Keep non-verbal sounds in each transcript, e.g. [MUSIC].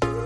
Bye.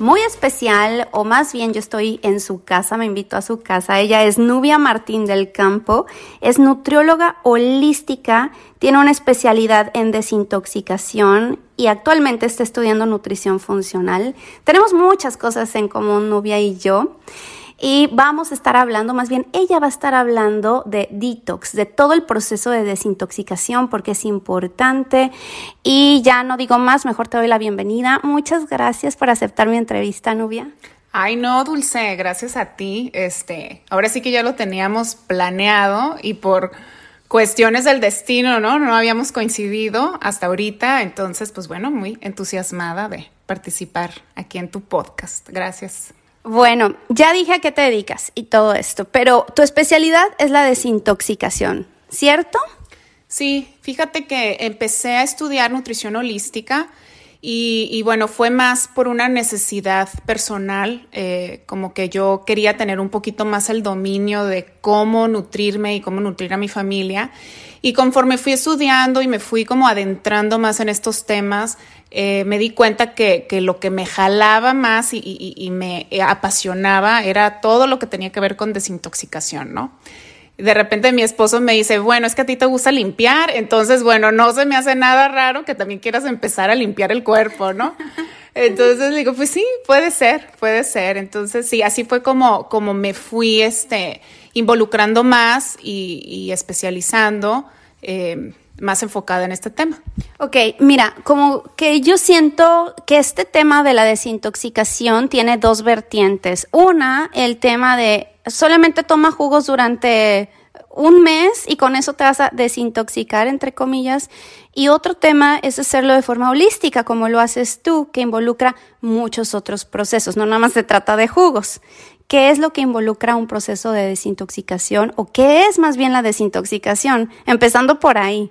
muy especial, o más bien yo estoy en su casa, me invito a su casa. Ella es Nubia Martín del Campo, es nutrióloga holística, tiene una especialidad en desintoxicación y actualmente está estudiando nutrición funcional. Tenemos muchas cosas en común, Nubia y yo. Y vamos a estar hablando, más bien ella va a estar hablando de detox, de todo el proceso de desintoxicación, porque es importante. Y ya no digo más, mejor te doy la bienvenida. Muchas gracias por aceptar mi entrevista, Nubia. Ay, no, Dulce, gracias a ti. Este, ahora sí que ya lo teníamos planeado y por cuestiones del destino, ¿no? No habíamos coincidido hasta ahorita, entonces, pues bueno, muy entusiasmada de participar aquí en tu podcast. Gracias. Bueno, ya dije a qué te dedicas y todo esto, pero tu especialidad es la desintoxicación, ¿cierto? Sí, fíjate que empecé a estudiar nutrición holística y, bueno, fue más por una necesidad personal, eh, como que yo quería tener un poquito más el dominio de cómo nutrirme y cómo nutrir a mi familia. Y conforme fui estudiando y me fui como adentrando más en estos temas, eh, me di cuenta que, lo que me jalaba más y, me apasionaba era todo lo que tenía que ver con desintoxicación, ¿no? De repente mi esposo me dice, bueno, es que a ti te gusta limpiar, entonces, bueno, no se me hace nada raro que también quieras empezar a limpiar el cuerpo, ¿no? [LAUGHS] Entonces le digo, pues sí, puede ser, puede ser. Entonces sí, así fue como, como me fui este, involucrando más y, especializando. Eh, más enfocada en este tema. Ok, mira, como que yo siento que este tema de la desintoxicación tiene dos vertientes. Una, el tema de solamente toma jugos durante un mes y con eso te vas a desintoxicar, entre comillas. Y otro tema es hacerlo de forma holística, como lo haces tú, que involucra muchos otros procesos. No nada más se trata de jugos. ¿Qué es lo que involucra un proceso de desintoxicación o qué es más bien la desintoxicación? Empezando por ahí.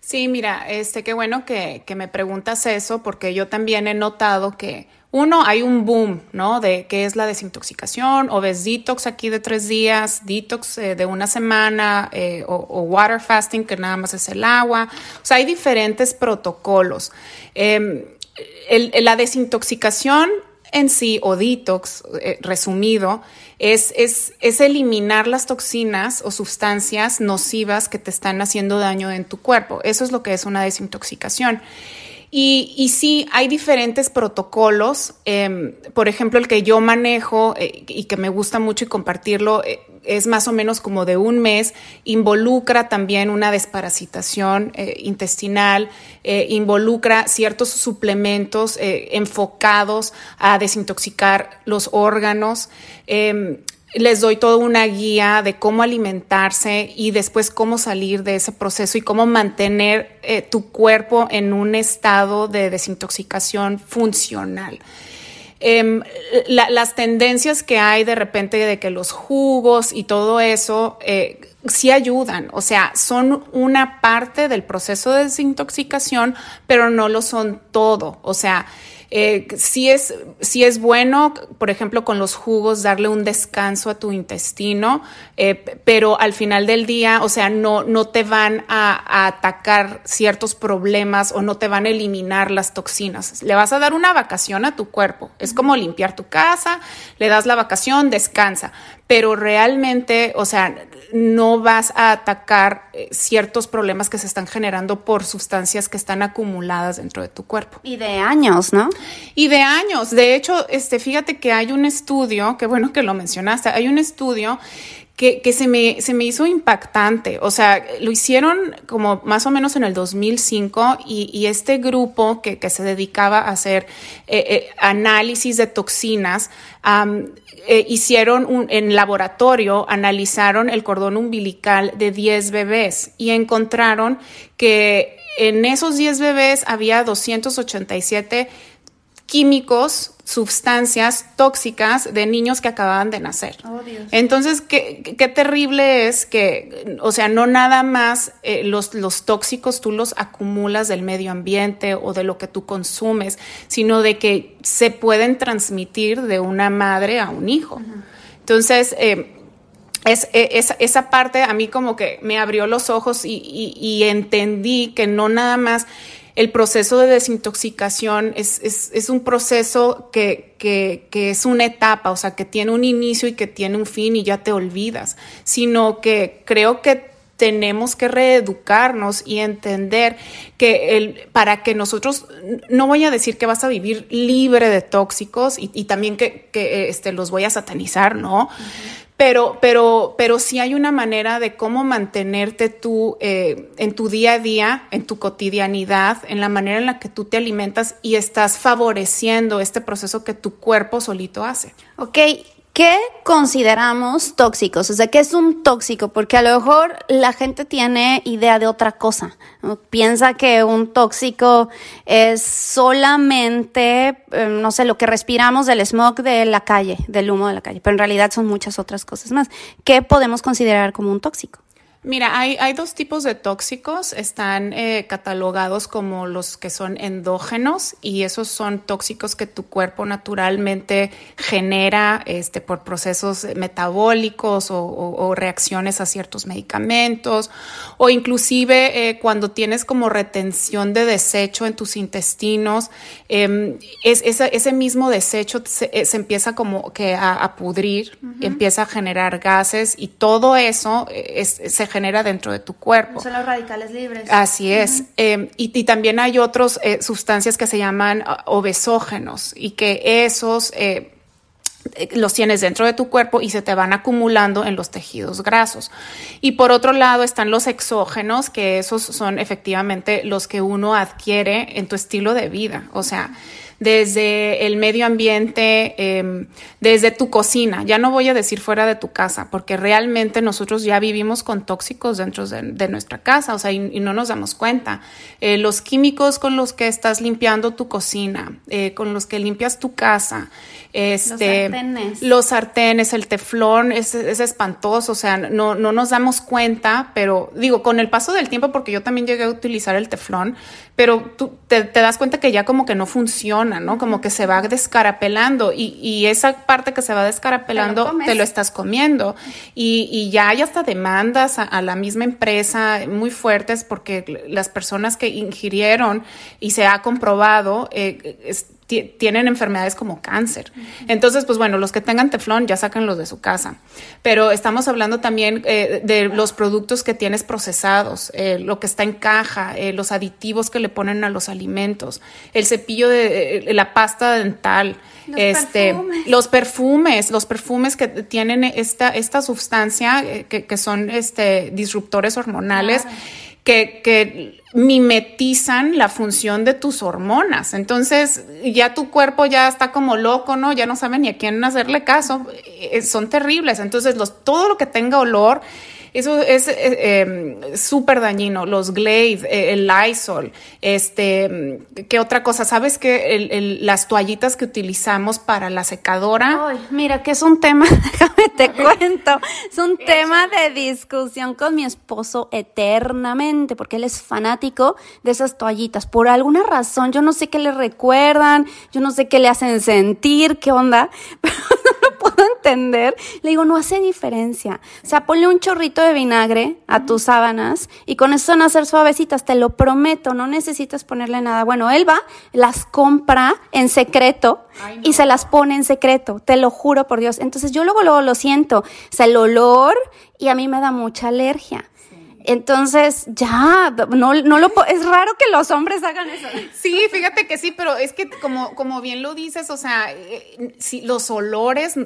Sí, mira, este, qué bueno que, que me preguntas eso, porque yo también he notado que uno, hay un boom, ¿no? De qué es la desintoxicación, o ves detox aquí de tres días, detox eh, de una semana, eh, o, water fasting, que nada más es el agua. O sea, hay diferentes protocolos. Em, la desintoxicación en sí, o detox, eh, resumido, es, es, es, eliminar las toxinas o sustancias nocivas que te están haciendo daño en tu cuerpo. Eso es lo que es una desintoxicación. Y, y sí, hay diferentes protocolos. Em, por ejemplo, el que yo manejo eh, y que me gusta mucho y compartirlo eh, es más o menos como de un mes. Involucra también una desparasitación eh, intestinal, involucra ciertos suplementos enfocados a desintoxicar los órganos. Les doy toda una guía de cómo alimentarse y después cómo salir de ese proceso y cómo mantener eh, tu cuerpo en un estado de desintoxicación funcional. Em, las tendencias que hay de repente de que los jugos y todo eso eh, sí ayudan, o sea, son una parte del proceso de desintoxicación, pero no lo son todo, o sea, eh, sí, es, es bueno, por ejemplo, con los jugos, darle un descanso a tu intestino, eh, pero al final del día, o sea, no, no te van a, atacar ciertos problemas o no te van a eliminar las toxinas. Le vas a dar una vacación a tu cuerpo. Es como limpiar tu casa, le das la vacación, descansa, pero realmente, o sea, no vas a atacar eh, ciertos problemas que se están generando por sustancias que están acumuladas dentro de tu cuerpo. Y de años, ¿no? Y de años. De hecho, este, fíjate que hay un estudio, qué bueno que lo mencionaste, hay un estudio que, se, me, se me hizo impactante. O sea, lo hicieron como más o menos en el 2005 y, este grupo que, se dedicaba a hacer eh, eh, análisis de toxinas, eh, hicieron un, en laboratorio, analizaron el cordón umbilical de 10 bebés y encontraron que en esos 10 bebés había 287 químicos, sustancias tóxicas de niños que acababan de nacer. Oh, Entonces, ¿qué, qué, terrible es que, o sea, no nada más eh, los, los tóxicos tú los acumulas del medio ambiente o de lo que tú consumes, sino de que se pueden transmitir de una madre a un hijo. Entonces, eh, es, e, esa parte a mí como que me abrió los ojos y, y entendí que no nada más el proceso de desintoxicación es, es, un proceso que, que, que, es una etapa, o sea, que tiene un inicio y que tiene un fin y ya te olvidas, sino que creo que tenemos que reeducarnos y entender que el, para que nosotros, no voy a decir que vas a vivir libre de tóxicos y, también que, que, este, los voy a satanizar, ¿no? Pero, pero, pero sí hay una manera de cómo mantenerte tú eh, en tu día a día, en tu cotidianidad, en la manera en la que tú te alimentas y estás favoreciendo este proceso que tu cuerpo solito hace. Ok, ¿Qué consideramos tóxicos? O sea, ¿qué es un tóxico? Porque a lo mejor la gente tiene idea de otra cosa. Piensa que un tóxico es solamente, em, no sé, lo que respiramos del smog de la calle, del humo de la calle, pero en realidad son muchas otras cosas más. ¿Qué podemos considerar como un tóxico? Mira, hay, hay, dos tipos de tóxicos. Están eh, catalogados como los que son endógenos y esos son tóxicos que tu cuerpo naturalmente genera este, por procesos metabólicos o, reacciones a ciertos medicamentos o inclusive eh, cuando tienes como retención de desecho en tus intestinos, em, es, ese, mismo desecho se, eh, empieza como que a, pudrir, empieza a generar gases y todo eso es, se genera dentro de tu cuerpo. Son los radicales libres. Así es. Eh, y, también hay otras eh, sustancias que se llaman ah, obesógenos y que esos... Eh, los tienes dentro de tu cuerpo y se te van acumulando en los tejidos grasos. Y por otro lado están los exógenos, que esos son efectivamente los que uno adquiere en tu estilo de vida. O sea, desde el medio ambiente, em, desde tu cocina. Ya no voy a decir fuera de tu casa, porque realmente nosotros ya vivimos con tóxicos dentro de, nuestra casa, o sea, y, no nos damos cuenta. Eh, los químicos con los que estás limpiando tu cocina, eh, con los que limpias tu casa, este, los sartenes, los sartenes el teflón, es, es, espantoso, o sea, no, no nos damos cuenta, pero digo, con el paso del tiempo, porque yo también llegué a utilizar el teflón, pero tú te, das cuenta que ya como que no funciona, ¿no? Como que se va descarapelando y, y esa parte que se va descarapelando te lo, estás comiendo. Y, y, ya hay hasta demandas a, la misma empresa muy fuertes porque las personas que ingirieron y se ha comprobado eh, tienen enfermedades como cáncer. Entonces, pues bueno, los que tengan teflón ya los de su casa. Pero estamos hablando también eh, de los productos que tienes procesados, eh, lo que está en caja, eh, los aditivos que le ponen a los alimentos, el cepillo de la pasta dental, los este, perfumes. los perfumes, los perfumes que tienen esta, esta sustancia que, son este, disruptores hormonales que, que mimetizan la función de tus hormonas. Entonces, ya tu cuerpo ya está como loco, ¿no? Ya no sabe ni a quién hacerle caso. Eh, son terribles. Entonces, los, todo lo que tenga olor eso es eh, em, súper dañino. Los Glade, eh, el Lysol, este, ¿qué otra cosa? ¿Sabes que las toallitas que utilizamos para la secadora? Ay, mira, que es un tema, [LAUGHS] déjame te cuento, es un tema de discusión con mi esposo eternamente, porque él es fanático de esas toallitas. Por alguna razón, yo no sé qué le recuerdan, yo no sé qué le hacen sentir, qué onda, [LAUGHS] pero puedo entender. Le digo, no hace diferencia. O sea, ponle un chorrito de vinagre a tus sábanas y con eso van a ser suavecitas, te lo prometo, no necesitas ponerle nada. Bueno, él va, las compra en secreto y se las pone en secreto, te lo juro por Dios. Entonces yo luego, luego lo siento, o sea, el olor y a mí me da mucha alergia. Entonces, ya, no, no lo es raro que los hombres hagan eso. Sí, fíjate que sí, pero es que como, como bien lo dices, o sea, eh, si los olores,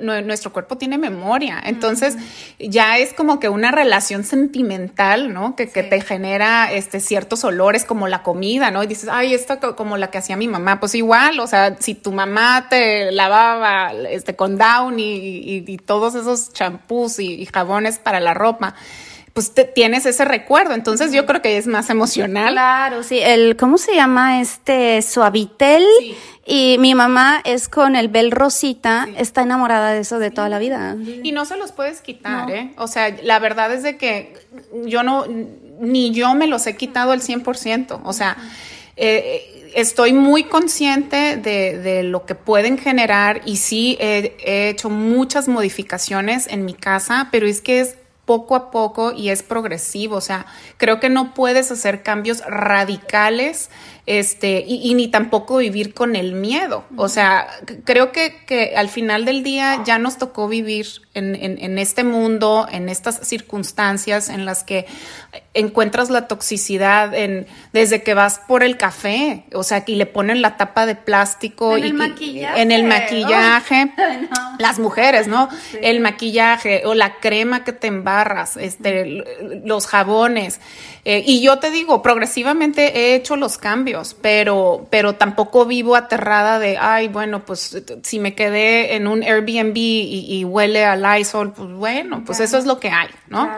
nuestro cuerpo tiene memoria, entonces ya es como que una relación sentimental, ¿no? Que, que, te genera este, ciertos olores como la comida, ¿no? Y dices, ay, esto como la que hacía mi mamá, pues igual, o sea, si tu mamá te lavaba este, con down y, y, todos esos champús y jabones para la ropa, pues tienes ese recuerdo. Entonces yo creo que es más emocional. Claro, sí. El, ¿cómo se llama este suavitel? Y mi mamá es con el bel rosita, está enamorada de eso de toda la vida. Y no se los puedes quitar, ¿eh? O sea, la verdad es de que yo no, ni yo me los he quitado al 100%. O sea, eh, estoy muy consciente de, lo que pueden generar y sí he hecho muchas modificaciones en mi casa, pero es que es poco a poco y es progresivo. O sea, creo que no puedes hacer cambios radicales este, y, ni tampoco vivir con el miedo. O sea, creo que, que, al final del día ya nos tocó vivir en, en, este mundo, en estas circunstancias en las que encuentras la toxicidad en, desde que vas por el café, o sea, que le ponen la tapa de plástico. En y, el maquillaje. En el maquillaje. [LAUGHS] Las mujeres, ¿no? El maquillaje o la crema que te embarras, este, los jabones. Eh, y yo te digo, progresivamente he hecho los cambios, pero, pero tampoco vivo aterrada de, ay, bueno, pues si me quedé en un Airbnb y, huele a Lysol, pues bueno, pues eso es lo que hay, ¿no?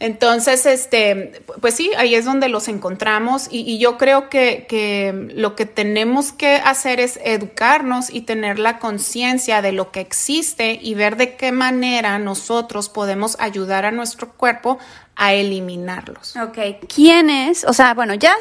Entonces, este, pues sí, ahí es donde los encontramos y, yo creo que, que, lo que tenemos que hacer es educarnos y tener la conciencia de lo que existe y ver de qué manera nosotros podemos ayudar a nuestro cuerpo a eliminarlos. Ok. ¿Quiénes? O sea, bueno, ya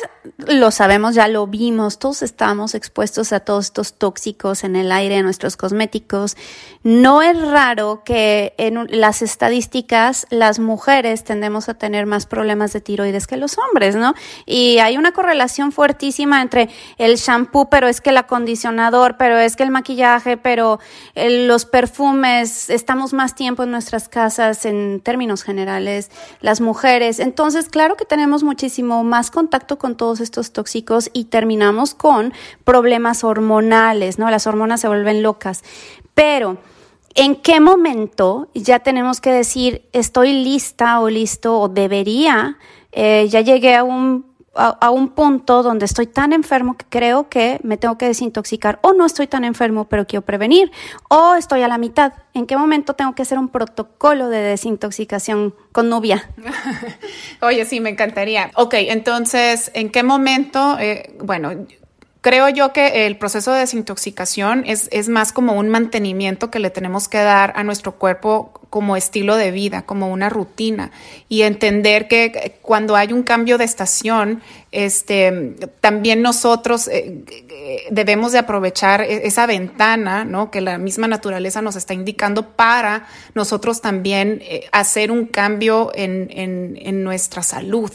lo sabemos, ya lo vimos, todos estamos expuestos a todos estos tóxicos en el aire, en nuestros cosméticos. No es raro que en las estadísticas las mujeres tendemos a tener más problemas de tiroides que los hombres, ¿no? Y hay una correlación fuertísima entre el shampoo, pero es que el acondicionador, pero es que el maquillaje, pero los perfumes, estamos más tiempo en nuestras casas en términos generales. Las mujeres. Entonces, claro que tenemos muchísimo más contacto con todos estos tóxicos y terminamos con problemas hormonales, ¿no? Las hormonas se vuelven locas. Pero, ¿en qué momento ya tenemos que decir, estoy lista o listo o debería, eh, ya llegué a un a, un punto donde estoy tan enfermo que creo que me tengo que desintoxicar o no estoy tan enfermo pero quiero prevenir o estoy a la mitad. ¿En qué momento tengo que hacer un protocolo de desintoxicación con Nubia? [LAUGHS] Oye, sí, me encantaría. Ok, entonces, ¿en qué momento? Eh, bueno, Creo yo que el proceso de desintoxicación es, es, más como un mantenimiento que le tenemos que dar a nuestro cuerpo como estilo de vida, como una rutina y entender que cuando hay un cambio de estación, este, también nosotros eh, debemos de aprovechar e-, esa ventana, ¿no? Que la misma naturaleza nos está indicando para nosotros también eh, hacer un cambio en, en, nuestra salud.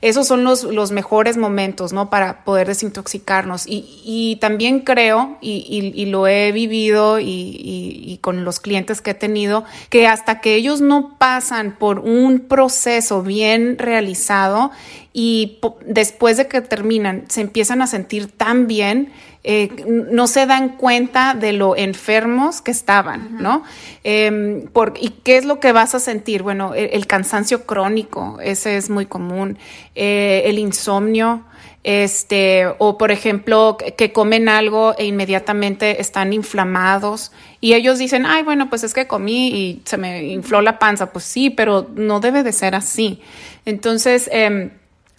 Esos son los, los, mejores momentos, ¿no? Para poder desintoxicarnos. Y, y también creo, y, y, lo he vivido y, con los clientes que he tenido, que hasta que ellos no pasan por un proceso bien realizado y después de que terminan se empiezan a sentir tan bien, eh, no se dan cuenta de lo enfermos que estaban, ¿no? Em, ¿Y qué es lo que vas a sentir? Bueno, el, cansancio crónico, ese es muy común, eh, el insomnio, este, o por ejemplo, que comen algo e inmediatamente están inflamados y ellos dicen, ay, bueno, pues es que comí y se me infló la panza. Pues sí, pero no debe de ser así. Entonces, eh,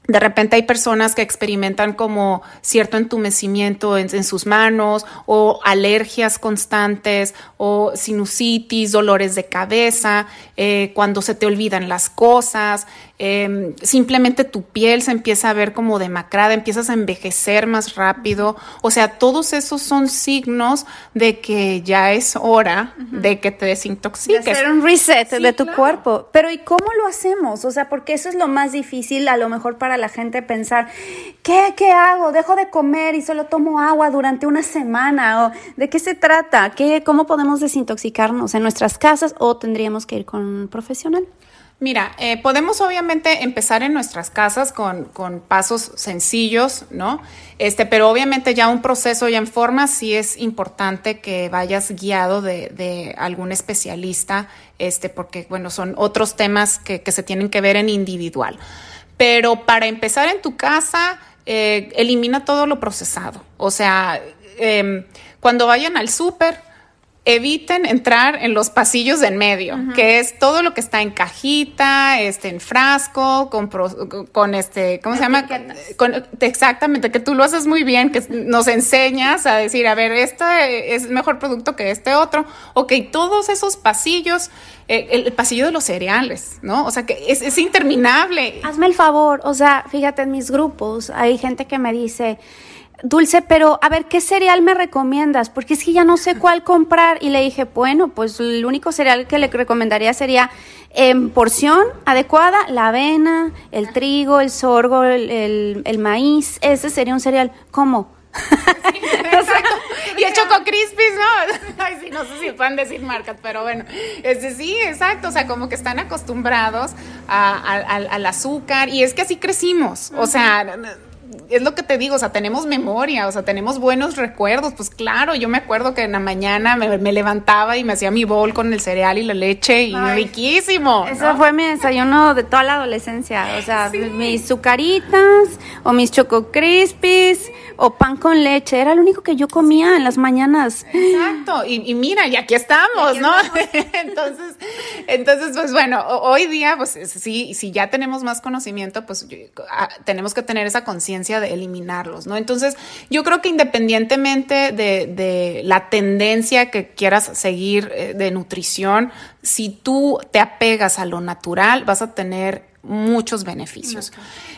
de repente hay personas que experimentan como cierto entumecimiento en, sus manos o alergias constantes o sinusitis, dolores de cabeza, eh, cuando se te olvidan las cosas, Em, simplemente tu piel se empieza a ver como demacrada, empiezas a envejecer más rápido. O sea, todos esos son signos de que ya es hora de que te desintoxiques. De hacer un reset de tu cuerpo. Pero ¿y cómo lo hacemos? O sea, porque eso es lo más difícil a lo mejor para la gente pensar, ¿qué, qué hago? Dejo de comer y solo tomo agua durante una semana. ¿O ¿De qué se trata? ¿Qué, ¿Cómo podemos desintoxicarnos en nuestras casas o tendríamos que ir con un profesional? Mira, eh, podemos obviamente empezar en nuestras casas con, pasos sencillos, ¿no? Este, pero obviamente ya un proceso ya en forma sí es importante que vayas guiado de, algún especialista, este, porque bueno, son otros temas que, se tienen que ver en individual. Pero para empezar en tu casa, eh, elimina todo lo procesado. O sea, em, cuando vayan al súper, eviten entrar en los pasillos de en medio, que es todo lo que está en cajita, este, en frasco, con, con este, ¿cómo se llama? Con, exactamente, que tú lo haces muy bien, que nos enseñas a decir, a ver, este es mejor producto que este otro. Ok, todos esos pasillos, eh, el, pasillo de los cereales, ¿no? O sea, que es, es interminable. Hazme el favor, o sea, fíjate en mis grupos, hay gente que me dice, Dulce, pero a ver, ¿qué cereal me recomiendas? Porque es que ya no sé cuál comprar. Y le dije, bueno, pues el único cereal que le recomendaría sería en porción adecuada, la avena, el trigo, el sorgo, el, maíz. Ese sería un cereal. ¿Cómo? [LAUGHS] y el Choco Crispis, ¿no? [LAUGHS] Ay, sí, no sé si pueden decir marcas, pero bueno, ese sí, exacto, o sea, como que están acostumbrados al azúcar y es que así crecimos, o sea es lo que te digo, o sea, tenemos memoria, o sea, tenemos buenos recuerdos. Pues claro, yo me acuerdo que en la mañana me, levantaba y me hacía mi bol con el cereal y la leche y riquísimo. Eso fue mi desayuno de toda la adolescencia, o sea, mis sucaritas o mis choco crispies o pan con leche, era lo único que yo comía en las mañanas. Exacto, y, mira, y aquí estamos, ¿no? [LAUGHS] entonces, entonces, pues bueno, hoy día, pues sí, si ya tenemos más conocimiento, pues tenemos que tener esa conciencia de eliminarlos, ¿no? Entonces, yo creo que independientemente de, la tendencia que quieras seguir eh, de nutrición, si tú te apegas a lo natural, vas a tener muchos beneficios.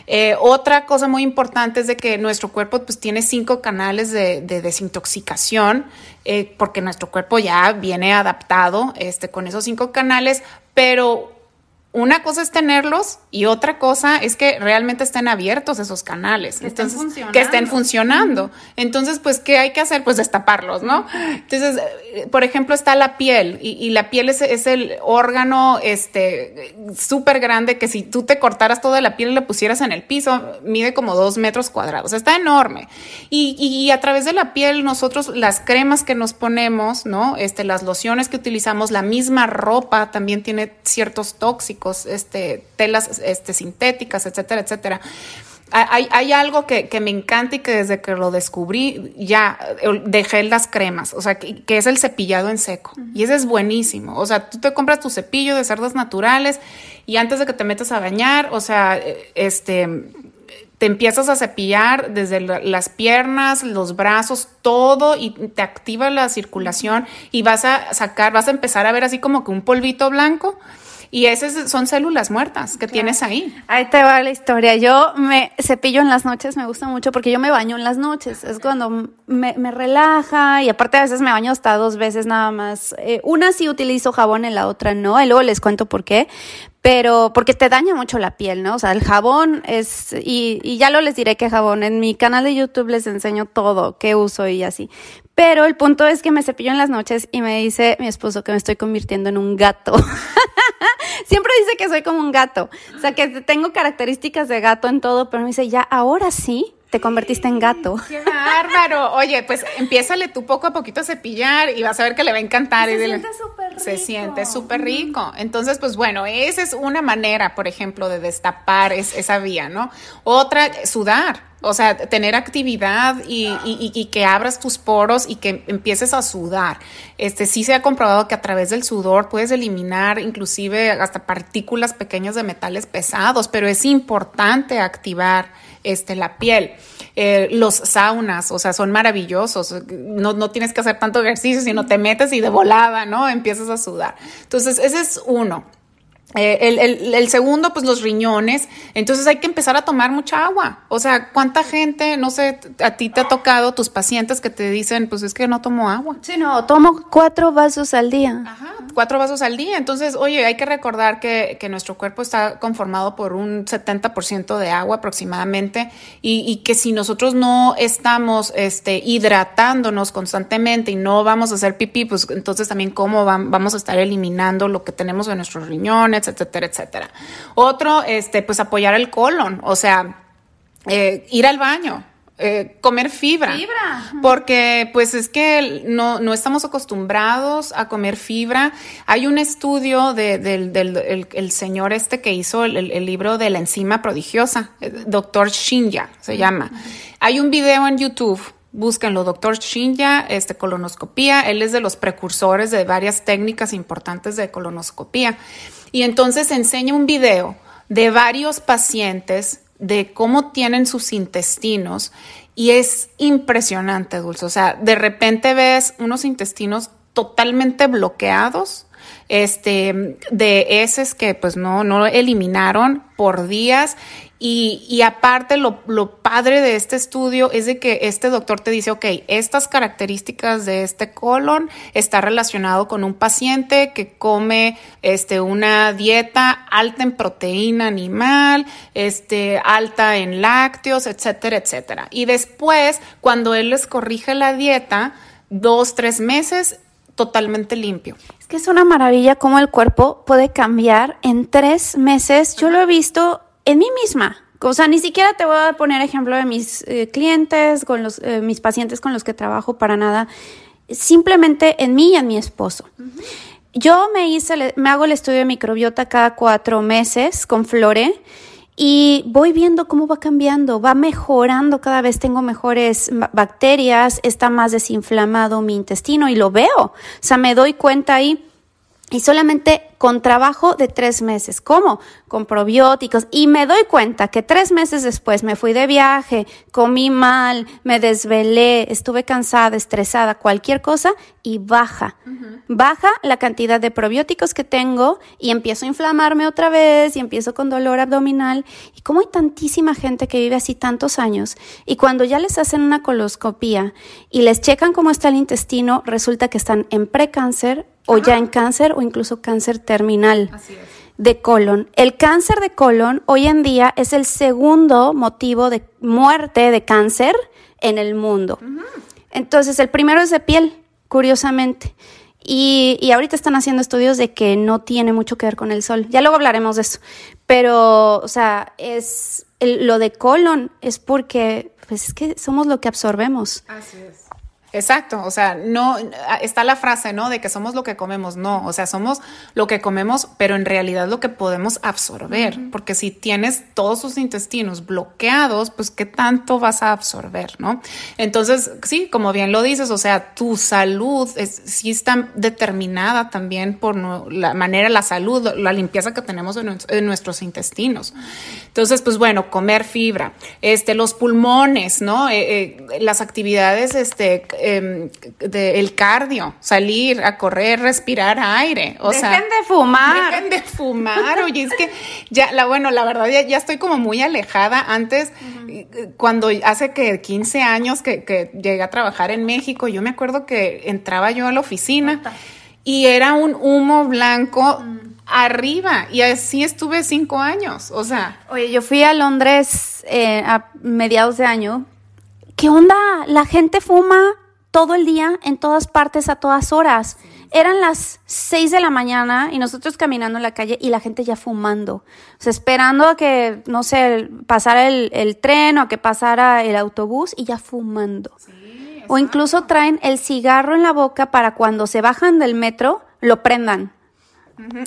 Eh, otra cosa muy importante es de que nuestro cuerpo pues tiene cinco canales de, desintoxicación, eh, porque nuestro cuerpo ya viene adaptado este, con esos cinco canales, pero una cosa es tenerlos y otra cosa es que realmente estén abiertos esos canales. Que estén funcionando. Que estén funcionando. Entonces, pues, ¿qué hay que hacer? Pues destaparlos, ¿no? Entonces, eh, por ejemplo, está la piel y, la piel es, es, el órgano este súper grande que si tú te cortaras toda la piel y la pusieras en el piso, mide como dos metros cuadrados. Está enorme. Y, y a través de la piel, nosotros, las cremas que nos ponemos, ¿no? Este, las lociones que utilizamos, la misma ropa también tiene ciertos tóxicos este, telas este, sintéticas, etcétera, etcétera. Hay, hay, algo que, me encanta y que desde que lo descubrí ya eh, dejé las cremas, o sea, que, es el cepillado en seco. Y ese es buenísimo. O sea, tú te compras tu cepillo de cerdas naturales y antes de que te metas a bañar, o sea, eh, este, te empiezas a cepillar desde las piernas, los brazos, todo y te activa la circulación y vas a sacar, vas a empezar a ver así como que un polvito blanco y esas son células muertas que tienes ahí. Ahí te va la historia. Yo me cepillo en las noches, me gusta mucho porque yo me baño en las noches. Es cuando me, relaja y aparte a veces me baño hasta dos veces nada más. Eh, una sí utilizo jabón y la otra no. Y luego les cuento por qué pero porque te daña mucho la piel, ¿no? O sea, el jabón es, y, y ya lo les diré qué jabón, en mi canal de YouTube les enseño todo, qué uso y así. Pero el punto es que me cepillo en las noches y me dice mi esposo que me estoy convirtiendo en un gato. [LAUGHS] Siempre dice que soy como un gato. O sea, que tengo características de gato en todo, pero me dice, ya, ahora sí, te convertiste en gato. ¡Qué bárbaro! Oye, pues empiézale tú poco a poquito a cepillar y vas a ver que le va a encantar. Se siente súper rico. Se siente súper rico. Entonces, pues bueno, esa es una manera, por ejemplo, de destapar esa vía, ¿no? Otra, sudar. O sea, tener actividad y, y, que abras tus poros y que empieces a sudar. Este sí se ha comprobado que a través del sudor puedes eliminar inclusive hasta partículas pequeñas de metales pesados, pero es importante activar este, la piel. Eh, los saunas, o sea, son maravillosos. No, no tienes que hacer tanto ejercicio, sino te metes y de volada, ¿no? Empiezas a sudar. Entonces, ese es uno. Eh, el, segundo, pues los riñones. Entonces hay que empezar a tomar mucha agua. O sea, ¿cuánta gente, no sé, a ti te ha tocado tus pacientes que te dicen, pues es que no tomo agua? Sí, no, tomo cuatro vasos al día. Ajá, cuatro vasos al día. Entonces, oye, hay que recordar que, que nuestro cuerpo está conformado por un 70% de agua aproximadamente y, y, que si nosotros no estamos este, hidratándonos constantemente y no vamos a hacer pipí, pues entonces también cómo vamos a estar eliminando lo que tenemos en nuestros riñones etcétera, etcétera. Otro, este, pues apoyar el colon, o sea, eh, ir al baño. Eh, comer fibra. Fibra. Porque pues es que no, no estamos acostumbrados a comer fibra. Hay un estudio de, del, el, señor este que hizo el, el, libro de la enzima prodigiosa, el doctor Shinya se llama. Hay un video en YouTube búsquenlo, doctor Shinya, este, colonoscopía, él es de los precursores de varias técnicas importantes de colonoscopía. Y entonces enseña un video de varios pacientes de cómo tienen sus intestinos y es impresionante, Dulce. O sea, de repente ves unos intestinos totalmente bloqueados, este, de heces que pues no, no eliminaron por días y, aparte lo, padre de este estudio es de que este doctor te dice, ok, estas características de este colon está relacionado con un paciente que come este, una dieta alta en proteína animal, este, alta en lácteos, etcétera, etcétera. Y después, cuando él les corrige la dieta, dos, tres meses, totalmente limpio. Es que es una maravilla cómo el cuerpo puede cambiar en tres meses. Yo lo he visto en mí misma. O sea, ni siquiera te voy a poner ejemplo de mis eh, clientes, con los, eh, mis pacientes con los que trabajo para nada. Simplemente en mí y en mi esposo. Yo me hice, me hago el estudio de microbiota cada cuatro meses con Flore y voy viendo cómo va cambiando, va mejorando, cada vez tengo mejores bacterias, está más desinflamado mi intestino y lo veo. O sea, me doy cuenta ahí y solamente con trabajo de tres meses. ¿Cómo? Con probióticos. Y me doy cuenta que tres meses después me fui de viaje, comí mal, me desvelé, estuve cansada, estresada, cualquier cosa y baja. Baja la cantidad de probióticos que tengo y empiezo a inflamarme otra vez y empiezo con dolor abdominal. Y como hay tantísima gente que vive así tantos años y cuando ya les hacen una coloscopía y les checan cómo está el intestino, resulta que están en precáncer o ya en cáncer o incluso cáncer terminal de colon. El cáncer de colon hoy en día es el segundo motivo de muerte de cáncer en el mundo. Entonces, el primero es de piel, curiosamente. Y, y, ahorita están haciendo estudios de que no tiene mucho que ver con el sol. Ya luego hablaremos de eso. Pero, o sea, es lo de colon es porque, pues es que somos lo que absorbemos. Así es. Exacto, o sea, no está la frase, ¿no? De que somos lo que comemos, no, o sea, somos lo que comemos, pero en realidad lo que podemos absorber, porque si tienes todos tus intestinos bloqueados, pues qué tanto vas a absorber, ¿no? Entonces, sí, como bien lo dices, o sea, tu salud es, sí está determinada también por la manera, la salud, la limpieza que tenemos en, nuestros intestinos. Entonces, pues bueno, comer fibra, este, los pulmones, ¿no? Eh, eh, las actividades, este, eh, de, el cardio, salir a correr, respirar aire. O dejen de fumar. Dejen de fumar. Oye, es que ya, la, bueno, la verdad ya, estoy como muy alejada. Antes, cuando hace que 15 años que, llegué a trabajar en México, yo me acuerdo que entraba yo a la oficina y era un humo blanco. arriba y así estuve cinco años, o sea. Oye, yo fui a Londres eh, a mediados de año. ¿Qué onda? La gente fuma todo el día, en todas partes, a todas horas. Eran las seis de la mañana y nosotros caminando en la calle y la gente ya fumando. O sea, esperando a que, no sé, pasara el, tren o a que pasara el autobús y ya fumando. o incluso traen el cigarro en la boca para cuando se bajan del metro, lo prendan.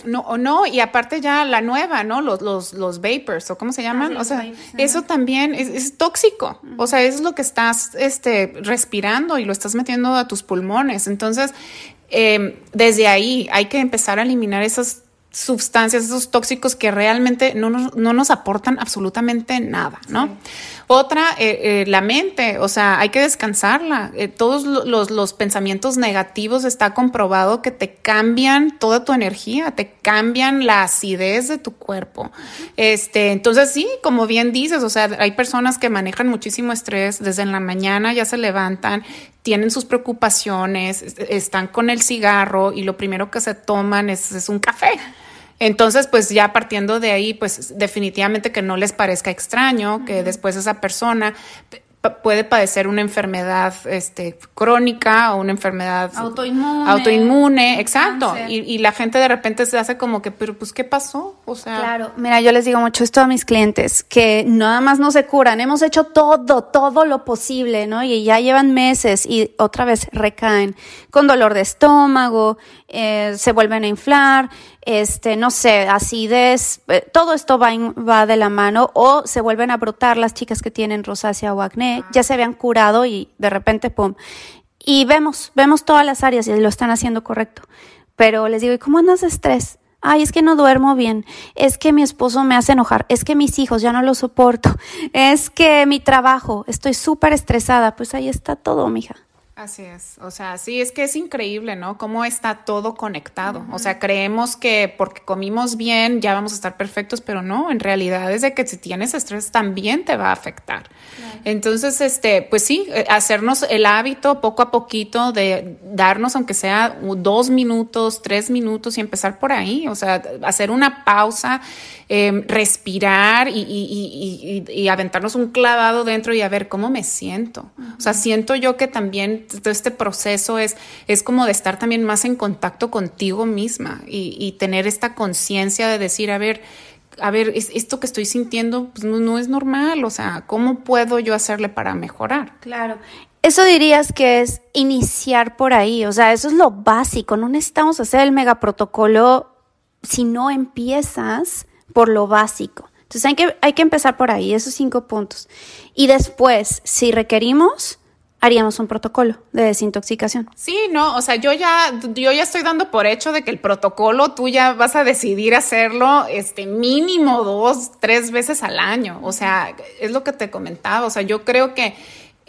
No, o no, y aparte ya la nueva, ¿no? Los, los, los vapors, o cómo se llaman. Ah, o sea, eso también es, tóxico. O sea, es lo que estás este, respirando y lo estás metiendo a tus pulmones. Entonces, em, desde ahí hay que empezar a eliminar esas sustancias, esos tóxicos que realmente no nos, no nos aportan absolutamente nada, ¿no? Otra, eh, eh, la mente, o sea, hay que descansarla. Eh, todos los, los, pensamientos negativos está comprobado que te cambian toda tu energía, te cambian la acidez de tu cuerpo. Este, entonces sí, como bien dices, o sea, hay personas que manejan muchísimo estrés desde la mañana, ya se levantan, tienen sus preocupaciones, están con el cigarro y lo primero que se toman es un café. Entonces, pues ya partiendo de ahí, pues definitivamente que no les parezca extraño que después esa persona puede padecer una enfermedad este, crónica o una enfermedad autoinmune. Autoinmune, exacto. Y, la gente de repente se hace como que, pero pues, ¿qué pasó? O sea. Claro, mira, yo les digo mucho esto a mis clientes, que nada más no se curan, hemos hecho todo, todo lo posible, ¿no? Y ya llevan meses y otra vez recaen con dolor de estómago, eh, se vuelven a inflar, este, no sé, acidez, eh, todo esto va, va de la mano o se vuelven a brotar las chicas que tienen rosácea o acné tiene, ya se habían curado y de repente, pum. Y vemos, vemos todas las áreas y lo están haciendo correcto. Pero les digo, ¿y cómo andas de estrés? Ay, es que no duermo bien. Es que mi esposo me hace enojar. Es que mis hijos ya no los soporto. [LAUGHS] Es que mi trabajo, estoy súper estresada. Pues ahí está todo, mija. Así es, o sea, sí, es que es increíble, ¿no? Cómo está todo conectado. O sea, creemos que porque comimos bien ya vamos a estar perfectos, pero no, en realidad es de que si tienes estrés también te va a afectar. Entonces, este, pues sí, eh, hacernos el hábito poco a poquito de darnos, aunque sea dos minutos, tres minutos y empezar por ahí, o sea, hacer una pausa, em, respirar y, aventarnos un clavado dentro y a ver cómo me siento. O sea, siento yo que también todo este proceso es, es como de estar también más en contacto contigo misma y, tener esta conciencia de decir, a ver, a ver, esto que estoy sintiendo pues, no, es normal, o sea, ¿cómo puedo yo hacerle para mejorar? Claro. Eso dirías que es iniciar por ahí, o sea, eso es lo básico, no necesitamos hacer el megaprotocolo si no empiezas por lo básico. Entonces hay que, hay que empezar por ahí, esos cinco puntos. Y después, si requerimos, haríamos un protocolo de desintoxicación. Sí, no, o sea, yo ya, yo ya estoy dando por hecho de que el protocolo tú ya vas a decidir hacerlo, este, mínimo dos, tres veces al año. O sea, es lo que te comentaba. O sea, yo creo que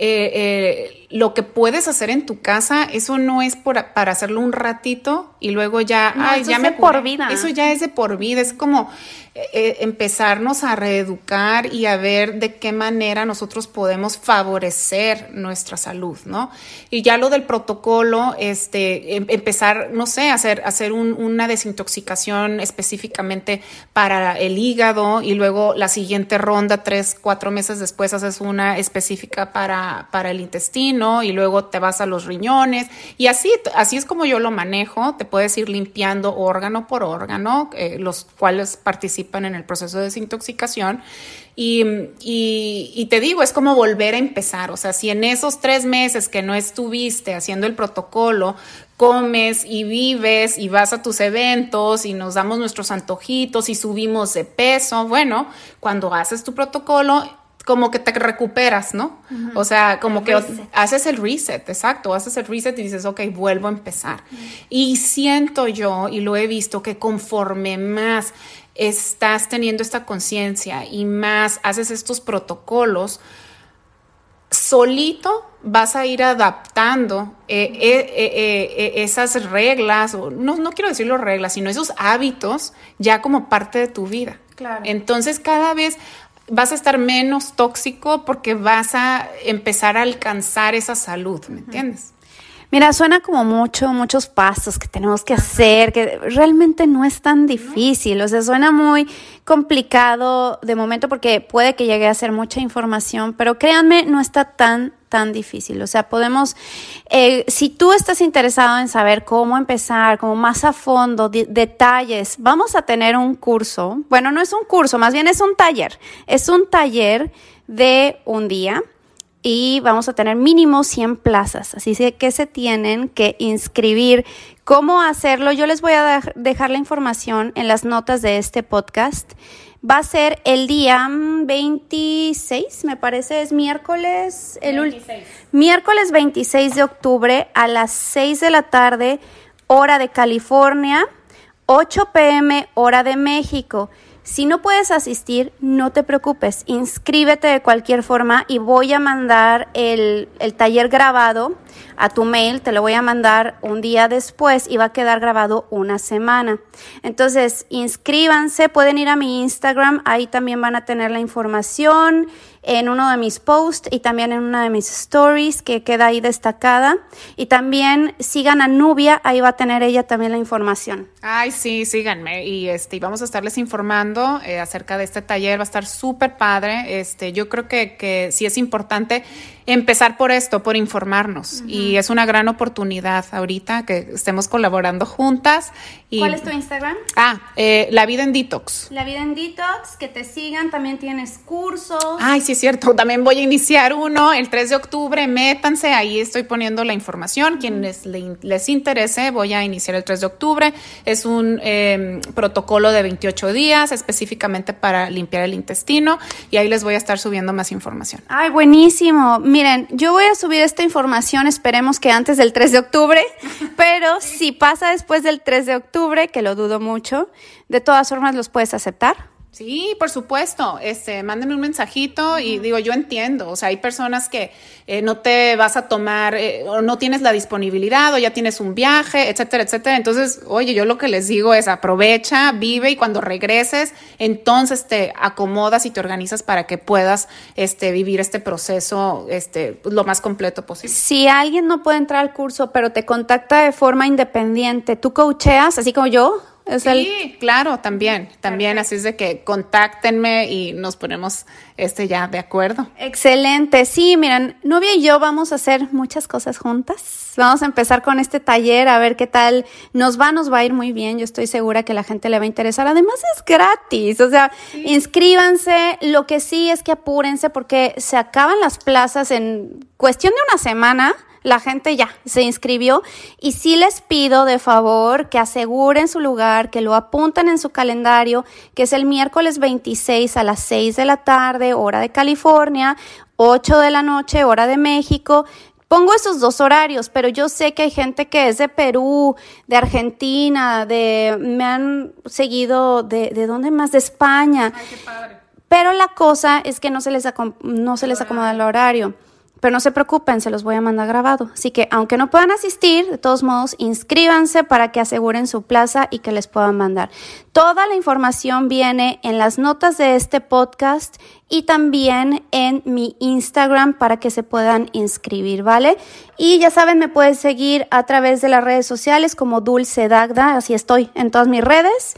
eh, eh, lo que puedes hacer en tu casa, eso no es para hacerlo un ratito y luego ya, ay, ya me por vida. Eso ya es de por vida. Es como, eh, empezarnos a reeducar y a ver de qué manera nosotros podemos favorecer nuestra salud, ¿no? Y ya lo del protocolo, este, em, empezar, no sé, hacer, hacer una desintoxicación específicamente para el hígado y luego la siguiente ronda, tres, cuatro meses después, haces una específica para, para el intestino y luego te vas a los riñones y así, así es como yo lo manejo, te puedes ir limpiando órgano por órgano, eh, los cuales participan en el proceso de desintoxicación. Y, y, te digo, es como volver a empezar. O sea, si en esos tres meses que no estuviste haciendo el protocolo, comes y vives y vas a tus eventos y nos damos nuestros antojitos y subimos de peso, bueno, cuando haces tu protocolo, como que te recuperas, ¿no? O sea, como que haces el reset, exacto, haces el reset y dices, ok, vuelvo a empezar. Y siento yo, y lo he visto, que conforme más estás teniendo esta conciencia y más haces estos protocolos, solito vas a ir adaptando eh, eh, eh, esas reglas, o no, no quiero decirlo reglas, sino esos hábitos ya como parte de tu vida. Claro. Entonces cada vez vas a estar menos tóxico porque vas a empezar a alcanzar esa salud, ¿me entiendes? Mira, suena como mucho, muchos pasos que tenemos que hacer, que realmente no es tan difícil, o sea, suena muy complicado de momento porque puede que llegue a ser mucha información, pero créanme, no está tan tan difícil. O sea, podemos, eh, si tú estás interesado en saber cómo empezar, como más a fondo, detalles, vamos a tener un curso. Bueno, no es un curso, más bien es un taller. Es un taller de un día y vamos a tener mínimo 100 plazas. Así que se tienen que inscribir. ¿Cómo hacerlo? Yo les voy a dejar la información en las notas de este podcast. Va a ser el día 26, me parece, es miércoles, el miércoles 26 de octubre a las 6 de la tarde, hora de California, 8 pm, hora de México. Si no puedes asistir, no te preocupes, inscríbete de cualquier forma y voy a mandar el, el, taller grabado a tu mail, te lo voy a mandar un día después y va a quedar grabado una semana. Entonces, inscríbanse, pueden ir a mi Instagram, ahí también van a tener la información en uno de mis posts y también en una de mis stories que queda ahí destacada. Y también sigan a Nubia, ahí va a tener ella también la información. Ay, sí, síganme y este vamos a estarles informando eh, acerca de este taller, va a estar súper padre. Este, yo creo que, que sí es importante empezar por esto, por informarnos. Y es una gran oportunidad ahorita que estemos colaborando juntas. Y, ¿Cuál es tu Instagram? Ah, eh, La Vida en Detox. La Vida en Detox, que te sigan, también tienes cursos. Ay, sí es cierto, [LAUGHS] también voy a iniciar uno el 3 de octubre, métanse, ahí estoy poniendo la información, quienes les interese, voy a iniciar el 3 de octubre, es un em, protocolo de 28 días específicamente para limpiar el intestino y ahí les voy a estar subiendo más información. Ay, buenísimo. Miren, yo voy a subir esta información, esperemos que antes del 3 de octubre, pero [LAUGHS] si pasa después del 3 de octubre, que lo dudo mucho, de todas formas los puedes aceptar. Sí, por supuesto. Este, mándenme un mensajito y digo, yo entiendo. O sea, hay personas que eh, no te vas a tomar eh, o no tienes la disponibilidad o ya tienes un viaje, etcétera, etcétera. Entonces, oye, yo lo que les digo es aprovecha, vive y cuando regreses, entonces te acomodas y te organizas para que puedas este, vivir este proceso este, lo más completo posible. Si alguien no puede entrar al curso, pero te contacta de forma independiente, ¿tú coacheas así como yo? Sí, claro, también, también, así es de que contáctenme y nos ponemos este ya de acuerdo. Excelente, sí, miren, Novia y yo vamos a hacer muchas cosas juntas. Vamos a empezar con este taller a ver qué tal nos va, nos va a ir muy bien. Yo estoy segura que la gente le va a interesar. Además es gratis, o sea, inscríbanse. Lo que sí es que apúrense porque se acaban las plazas en cuestión de una semana la gente ya se inscribió y sí les pido de favor que aseguren su lugar, que lo apunten en su calendario, que es el miércoles 26 a las 6 de la tarde, hora de California, 8 de la noche, hora de México. Pongo esos dos horarios, pero yo sé que hay gente que es de Perú, de Argentina, de me han seguido de de dónde más de España. Ay, qué padre. Pero la cosa es que no se les no se les acomoda el horario. Pero no se preocupen, se los voy a mandar grabado. Así que aunque no puedan asistir, de todos modos, inscríbanse para que aseguren su plaza y que les puedan mandar. Toda la información viene en las notas de este podcast y también en mi Instagram para que se puedan inscribir, ¿vale? Y ya saben, me pueden seguir a través de las redes sociales como Dulce Dagda, así estoy en todas mis redes.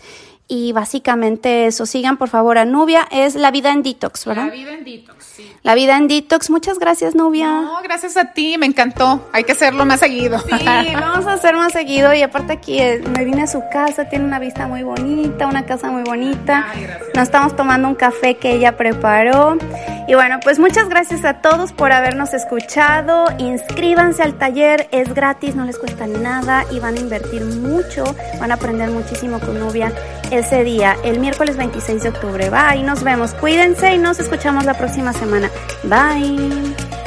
Y básicamente eso, sigan por favor a Nubia, es La Vida en Detox, ¿verdad? La vida en detox, sí. La Vida en Detox, muchas gracias Nubia. No, gracias a ti, me encantó. Hay que hacerlo más seguido. Sí, vamos a hacer más seguido y aparte aquí eh, me vine a su casa, tiene una vista muy bonita, una casa muy bonita. Ay, gracias. Nos estamos tomando un café que ella preparó. Y bueno, pues muchas gracias a todos por habernos escuchado. Inscríbanse al taller, es gratis, no les cuesta nada y van a invertir mucho, van a aprender muchísimo con Nubia ese día, el miércoles 26 de octubre. Bye, nos vemos. Cuídense y nos escuchamos la próxima semana. Bye.